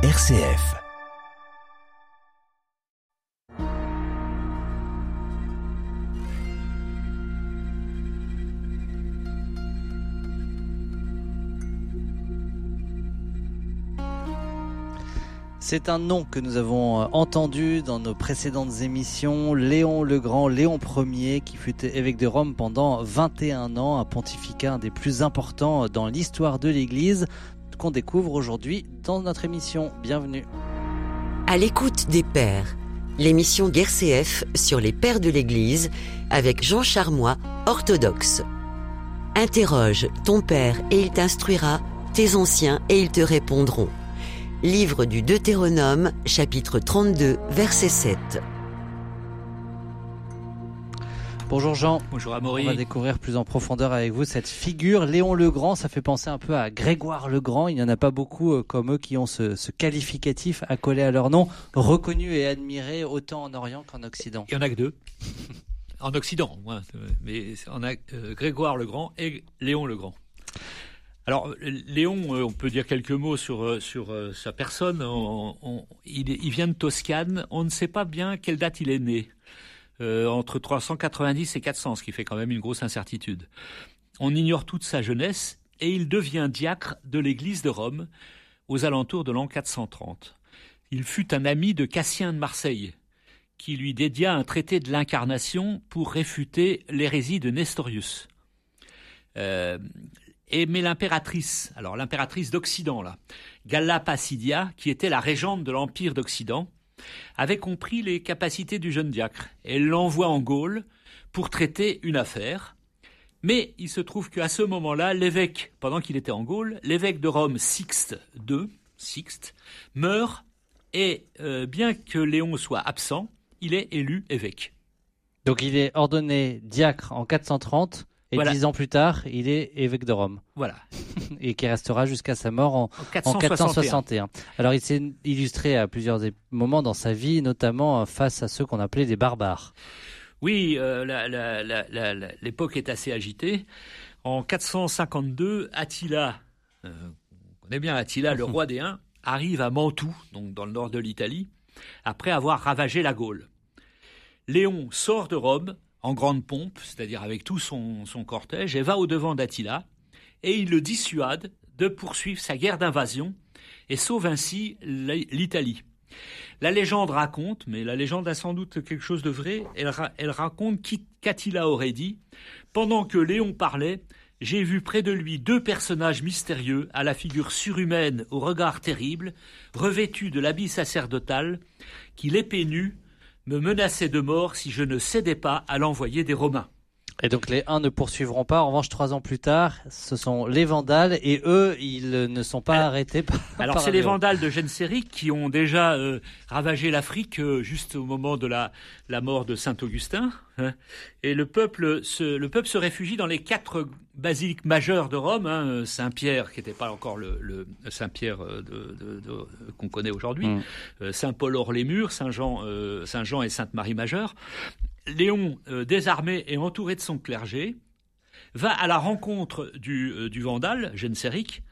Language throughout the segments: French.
RCF. C'est un nom que nous avons euh, entendu dans nos précédentes émissions, Léon le Grand, Léon Ier, qui fut évêque de Rome pendant 21 ans, un pontificat des plus importants dans l'histoire de l'Église, qu'on découvre aujourd'hui dans notre émission. Bienvenue. À l'écoute des pères, l'émission CF sur les pères de l'Église avec Jean Charmois, orthodoxe. Interroge ton père et il t'instruira, tes anciens et ils te répondront. Livre du Deutéronome, chapitre 32, verset 7. Bonjour Jean. Bonjour Amaury. On va découvrir plus en profondeur avec vous cette figure. Léon le Grand, ça fait penser un peu à Grégoire le Grand. Il n'y en a pas beaucoup euh, comme eux qui ont ce, qualificatif accolé à leur nom, reconnu et admiré autant en Orient qu'en Occident. Il n'y en a que deux. en Occident, mais on a euh, Grégoire le Grand et Léon le Grand. Alors, Léon, euh, on peut dire quelques mots sur, euh, sur sa personne. il, vient de Toscane. On ne sait pas bien quelle date il est né. Entre 390 et 400, ce qui fait quand même une grosse incertitude. On ignore toute sa jeunesse et il devient diacre de l'église de Rome aux alentours de l'an 430. Il fut un ami de Cassien de Marseille, qui lui dédia un traité de l'incarnation pour réfuter l'hérésie de Nestorius mais l'impératrice, alors l'impératrice d'Occident, là, Galla qui était la régente de l'Empire d'Occident, avait compris les capacités du jeune diacre. Elle l'envoie en Gaule pour traiter une affaire. Mais il se trouve qu'à ce moment-là, l'évêque, pendant qu'il était en Gaule, l'évêque de Rome, Sixte II, meurt et euh, bien que Léon soit absent, il est élu évêque. Donc il est ordonné diacre en 430 et dix ans plus tard, il est évêque de Rome. Voilà. Et qui restera jusqu'à sa mort en, 461. Alors il s'est illustré à plusieurs moments dans sa vie, notamment face à ceux qu'on appelait des barbares. Oui, euh, l'époque est assez agitée. En 452, Attila, euh, on connaît bien Attila, le roi des Huns, arrive à Mantoue, donc dans le nord de l'Italie, après avoir ravagé la Gaule. Léon sort de Rome en grande pompe, c'est-à-dire avec tout son, cortège, et va au-devant d'Attila, et il le dissuade de poursuivre sa guerre d'invasion, et sauve ainsi l'Italie. La légende raconte, mais la légende a sans doute quelque chose de vrai, elle, raconte qu'Attila aurait dit Pendant que Léon parlait, j'ai vu près de lui deux personnages mystérieux, à la figure surhumaine, au regard terrible, revêtus de l'habit sacerdotal, qui l'épée nue me menaçait de mort si je ne cédais pas à l'envoyé des Romains. Et donc les uns ne poursuivront pas. En revanche, trois ans plus tard, ce sont les Vandales et eux, ils ne sont pas arrêtés. Par, alors c'est les Vandales de Genséric qui ont déjà euh, ravagé l'Afrique euh, juste au moment de la, la mort de Saint Augustin. Hein. Et le peuple, se, le peuple se réfugie dans les quatre basiliques majeures de Rome. Hein, Saint-Pierre, qui n'était pas encore le, Saint-Pierre euh, qu'on connaît aujourd'hui, mm. Saint-Paul-Hors-les-Murs, Saint-Jean, Saint-Jean et Sainte-Marie majeure. Léon, euh, désarmé et entouré de son clergé, va à la rencontre du, euh, du Vandale, Genseric,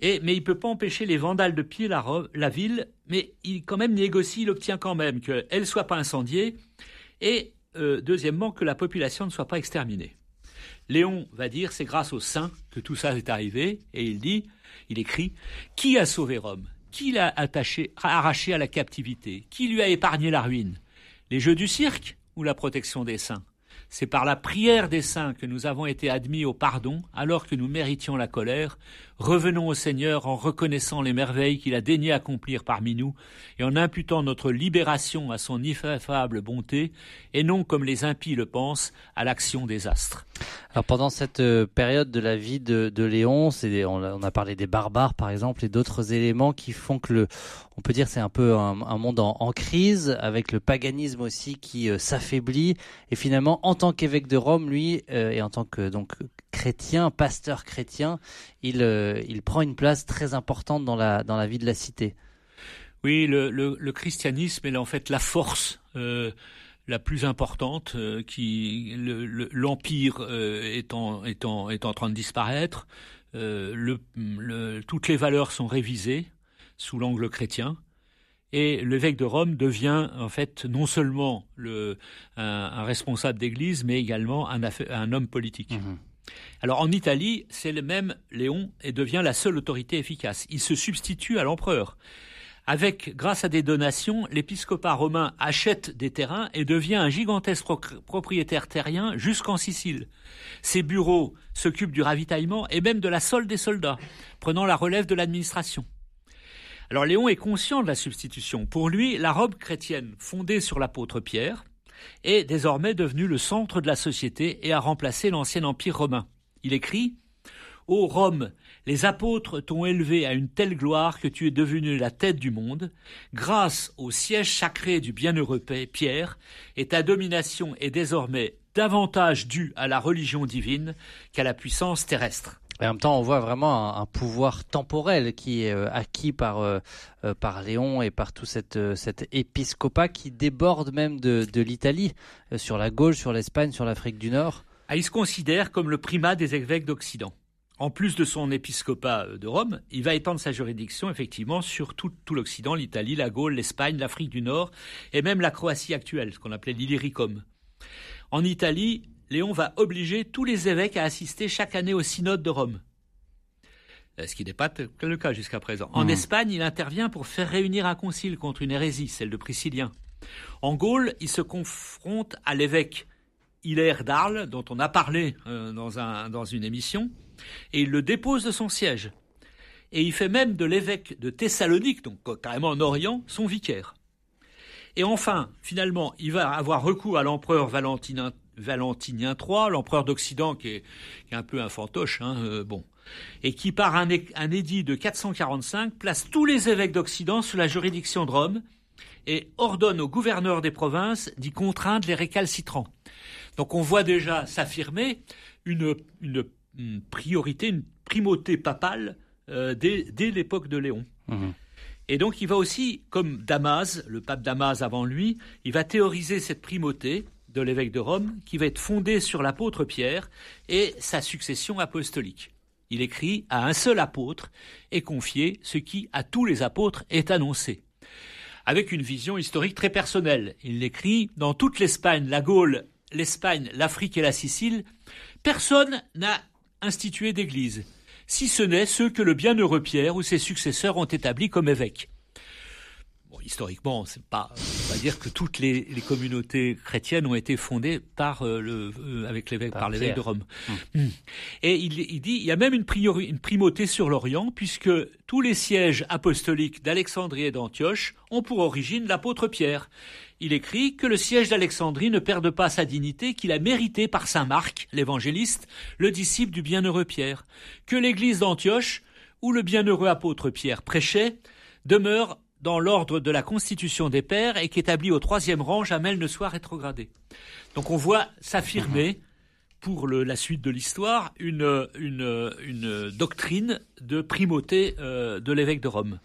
mais il ne peut pas empêcher les Vandales de piller la, ville, mais il quand même négocie, il obtient quand même qu'elle ne soit pas incendiée, et euh, deuxièmement, que la population ne soit pas exterminée. Léon va dire, c'est grâce aux saints que tout ça est arrivé, et il dit, il écrit, qui a sauvé Rome? Qui l'a arraché à la captivité? Qui lui a épargné la ruine? Les jeux du cirque? Ou la protection des saints. C'est par la prière des saints que nous avons été admis au pardon alors que nous méritions la colère. Revenons au Seigneur en reconnaissant les merveilles qu'il a daigné accomplir parmi nous et en imputant notre libération à son ineffable bonté et non, comme les impies le pensent, à l'action des astres. Alors pendant cette euh, période de la vie de, Léon, on, a, parlé des barbares par exemple et d'autres éléments qui font que le, on peut dire c'est un peu un, monde en, crise avec le paganisme aussi qui euh, s'affaiblit et finalement en tant qu'évêque de Rome lui euh, et en tant que donc chrétien, pasteur chrétien, il, il prend une place très importante dans la dans la vie de la cité. Oui, le, christianisme est en fait la force la plus importante, euh, qui l'empire euh, est, en, est, en, est en train de disparaître. Euh, toutes les valeurs sont révisées. sous l'angle chrétien. Et l'évêque de Rome devient en fait non seulement le, un, responsable d'église, mais également un, un homme politique. Mhm. Alors en Italie, c'est le même Léon et devient la seule autorité efficace. Il se substitue à l'empereur. Avec, grâce à des donations, l'épiscopat romain achète des terrains et devient un gigantesque propriétaire terrien jusqu'en Sicile. Ses bureaux s'occupent du ravitaillement et même de la solde des soldats, prenant la relève de l'administration. Alors Léon est conscient de la substitution. Pour lui, la robe chrétienne, fondée sur l'apôtre Pierre, est désormais devenue le centre de la société et a remplacé l'ancien empire romain. Il écrit Ô Rome, les apôtres t'ont élevé à une telle gloire que tu es devenu la tête du monde, grâce au siège sacré du bienheureux Pierre, et ta domination est désormais davantage due à la religion divine qu'à la puissance terrestre. Et en même temps, on voit vraiment un, pouvoir temporel qui est euh, acquis par, euh, euh, par Léon et par tout cette, cet épiscopat qui déborde même de, de l'Italie, sur la Gaule, sur l'Espagne, sur l'Afrique du Nord. Ah, il se considère comme le primat des évêques d'Occident. En plus de son épiscopat de Rome, il va étendre sa juridiction effectivement sur tout, tout l'Occident, l'Italie, la Gaule, l'Espagne, l'Afrique du Nord et même la Croatie actuelle, ce qu'on appelait l'Illyricum. En Italie, Léon va obliger tous les évêques à assister chaque année au synode de Rome. Euh, ce qui n'est pas le cas jusqu'à présent. En mmh. Espagne, il intervient pour faire réunir un concile contre une hérésie, celle de Priscillien. En Gaule, il se confronte à l'évêque Hilaire d'Arles, dont on a parlé euh, dans, un, dans une émission, et il le dépose de son siège. Et il fait même de l'évêque de Thessalonique, donc carrément en Orient, son vicaire. Et enfin, finalement, il va avoir recours à l'empereur Valentin Valentinien III, l'empereur d'Occident, qui, est, un peu un fantoche, hein, euh, bon, et qui, par un, édit de 445, place tous les évêques d'Occident sous la juridiction de Rome et ordonne aux gouverneurs des provinces d'y contraindre les récalcitrants. Donc on voit déjà s'affirmer une, priorité, une primauté papale euh, dès, l'époque de Léon. Mmh. Et donc il va aussi, comme Damas, le pape Damas avant lui, il va théoriser cette primauté de l'évêque de Rome, qui va être fondé sur l'apôtre Pierre et sa succession apostolique. Il écrit à un seul apôtre et confié ce qui à tous les apôtres est annoncé. Avec une vision historique très personnelle. Il écrit Dans toute l'Espagne, la Gaule, l'Espagne, l'Afrique et la Sicile, personne n'a institué d'église, si ce n'est ceux que le bienheureux Pierre ou ses successeurs ont établis comme évêques historiquement, c'est pas, pas dire que toutes les, communautés chrétiennes ont été fondées par euh, le, euh, avec l'évêque, par, l'évêque de Rome. Hum. Hum. Et il, il, dit, il y a même une, priori, une primauté sur l'Orient, puisque tous les sièges apostoliques d'Alexandrie et d'Antioche ont pour origine l'apôtre Pierre. Il écrit que le siège d'Alexandrie ne perde pas sa dignité qu'il a mérité par saint Marc, l'évangéliste, le disciple du bienheureux Pierre, que l'église d'Antioche, où le bienheureux apôtre Pierre prêchait, demeure dans l'ordre de la constitution des pères et qu'établi au troisième rang, jamais ne soit rétrogradé. Donc on voit s'affirmer pour la suite de l'histoire une, une, doctrine de primauté euh, de l'évêque de Rome.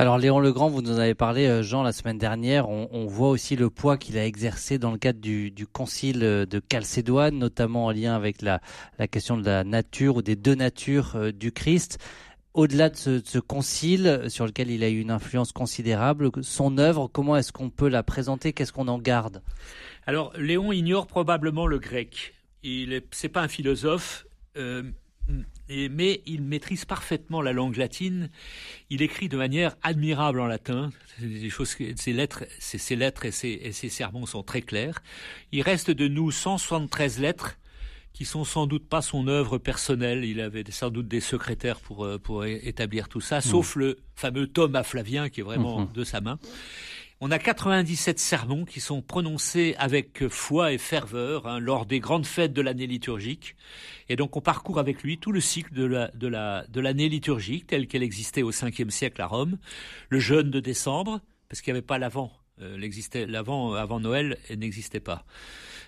Alors Léon le Grand, vous nous en avez parlé, euh, Jean, la semaine dernière. On, voit aussi le poids qu'il a exercé dans le cadre du, du, concile de Chalcédoine, notamment en lien avec la, la question de la nature ou des deux natures euh, du Christ au-delà de ce, concile sur lequel il a eu une influence considérable, son œuvre, comment est-ce qu'on peut la présenter? Qu'est-ce qu'on en garde? Alors, Léon ignore probablement le grec. Il n'est pas un philosophe, euh, mais il maîtrise parfaitement la langue latine. Il écrit de manière admirable en latin. Des choses, ses lettres, ses, lettres et ses sermons sont très clairs. Il reste de nous 173 lettres qui sont sans doute pas son œuvre personnelle. Il avait sans doute des secrétaires pour, euh, pour établir tout ça, sauf mmh. le fameux tome à Flavien qui est vraiment mmh. de sa main. On a 97 sermons qui sont prononcés avec foi et ferveur hein, lors des grandes fêtes de l'année liturgique. Et donc on parcourt avec lui tout le cycle de la de la de l'année liturgique telle qu'elle existait au 5e siècle à Rome, le jeûne de décembre parce qu'il n'y avait pas l'avant, euh, l'avant avant Noël n'existait pas.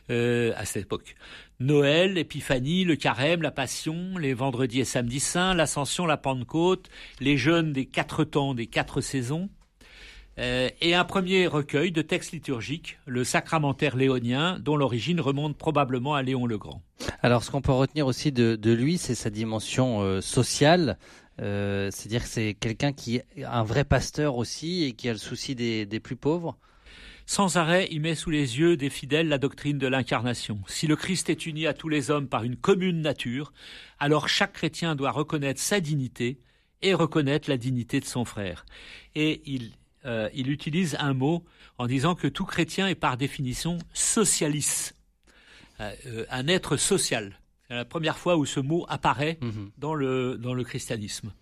Euh, à cette époque. Noël, Épiphanie, le carême, la Passion, les vendredis et samedis saints, l'Ascension, la Pentecôte, les jeûnes des quatre temps, des quatre saisons, euh, et un premier recueil de textes liturgiques, le Sacramentaire léonien, dont l'origine remonte probablement à Léon le Grand. Alors, ce qu'on peut retenir aussi de, lui, c'est sa dimension euh, sociale. C'est-à-dire que c'est quelqu'un qui est un vrai pasteur aussi et qui a le souci des plus pauvres. Sans arrêt, il met sous les yeux des fidèles la doctrine de l'incarnation. Si le Christ est uni à tous les hommes par une commune nature, alors chaque chrétien doit reconnaître sa dignité et reconnaître la dignité de son frère. Et il, euh, il utilise un mot en disant que tout chrétien est par définition socialiste, euh, euh, un être social. C'est la première fois où ce mot apparaît mhm. dans, le, dans le christianisme.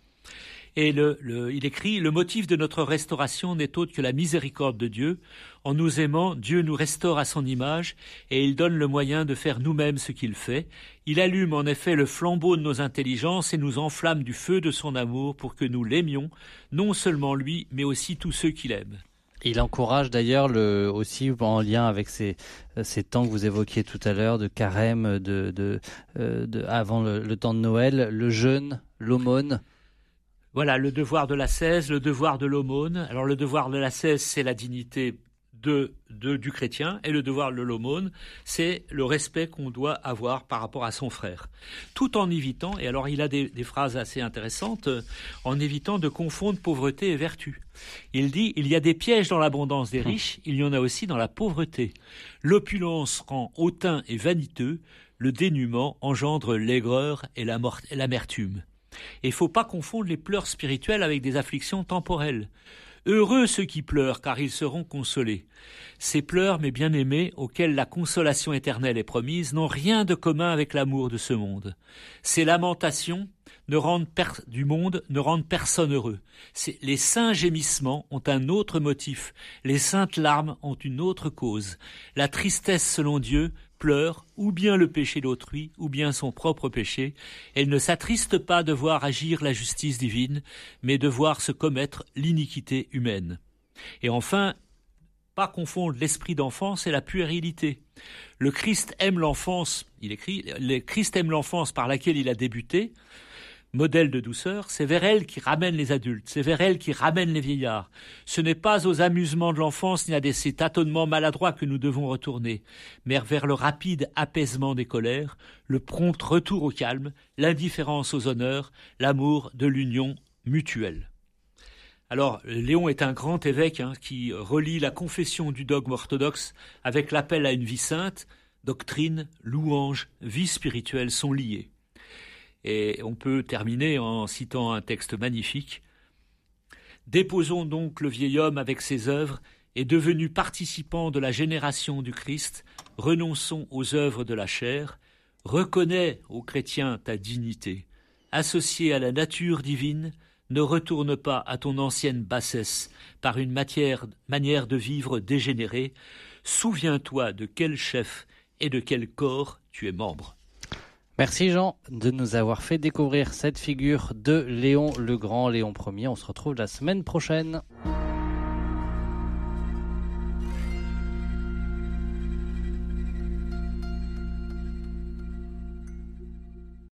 Et il écrit Le motif de notre restauration n'est autre que la miséricorde de Dieu. En nous aimant, Dieu nous restaure à son image et il donne le moyen de faire nous-mêmes ce qu'il fait. Il allume en effet le flambeau de nos intelligences et nous enflamme du feu de son amour pour que nous l'aimions, non seulement lui, mais aussi tous ceux qu'il aime. Il encourage d'ailleurs le, aussi en lien avec ces, temps que vous évoquiez tout à l'heure de carême, de, euh, avant le, temps de Noël, le jeûne, l'aumône. Voilà, le devoir de la cèse, le devoir de l'aumône. Alors le devoir de la cèse, c'est la dignité de, de, du chrétien, et le devoir de l'aumône, c'est le respect qu'on doit avoir par rapport à son frère. Tout en évitant, et alors il a des, des phrases assez intéressantes, en évitant de confondre pauvreté et vertu. Il dit, il y a des pièges dans l'abondance des riches, il y en a aussi dans la pauvreté. L'opulence rend hautain et vaniteux, le dénuement engendre l'aigreur et l'amertume. Et il faut pas confondre les pleurs spirituelles avec des afflictions temporelles. Heureux ceux qui pleurent, car ils seront consolés. Ces pleurs, mes bien-aimés, auxquels la consolation éternelle est promise, n'ont rien de commun avec l'amour de ce monde. Ces lamentations du monde ne rendent personne heureux. Les saints gémissements ont un autre motif, les saintes larmes ont une autre cause. La tristesse selon Dieu ou bien le péché d'autrui, ou bien son propre péché, elle ne s'attriste pas de voir agir la justice divine, mais de voir se commettre l'iniquité humaine. Et enfin, pas confondre l'esprit d'enfance et la puérilité. Le Christ aime l'enfance, il écrit, le Christ aime l'enfance par laquelle il a débuté, modèle de douceur, c'est vers elle qui ramène les adultes, c'est vers elle qui ramène les vieillards. Ce n'est pas aux amusements de l'enfance ni à ces tâtonnements maladroits que nous devons retourner, mais vers le rapide apaisement des colères, le prompt retour au calme, l'indifférence aux honneurs, l'amour de l'union mutuelle. Alors, Léon est un grand évêque hein, qui relie la confession du dogme orthodoxe avec l'appel à une vie sainte. Doctrine, louange, vie spirituelle sont liées. Et on peut terminer en citant un texte magnifique. Déposons donc le vieil homme avec ses œuvres, et devenu participant de la génération du Christ, renonçons aux œuvres de la chair, reconnais, ô chrétien, ta dignité, associé à la nature divine, ne retourne pas à ton ancienne bassesse par une manière de vivre dégénérée, souviens-toi de quel chef et de quel corps tu es membre. Merci Jean de nous avoir fait découvrir cette figure de Léon le Grand, Léon Ier. On se retrouve la semaine prochaine.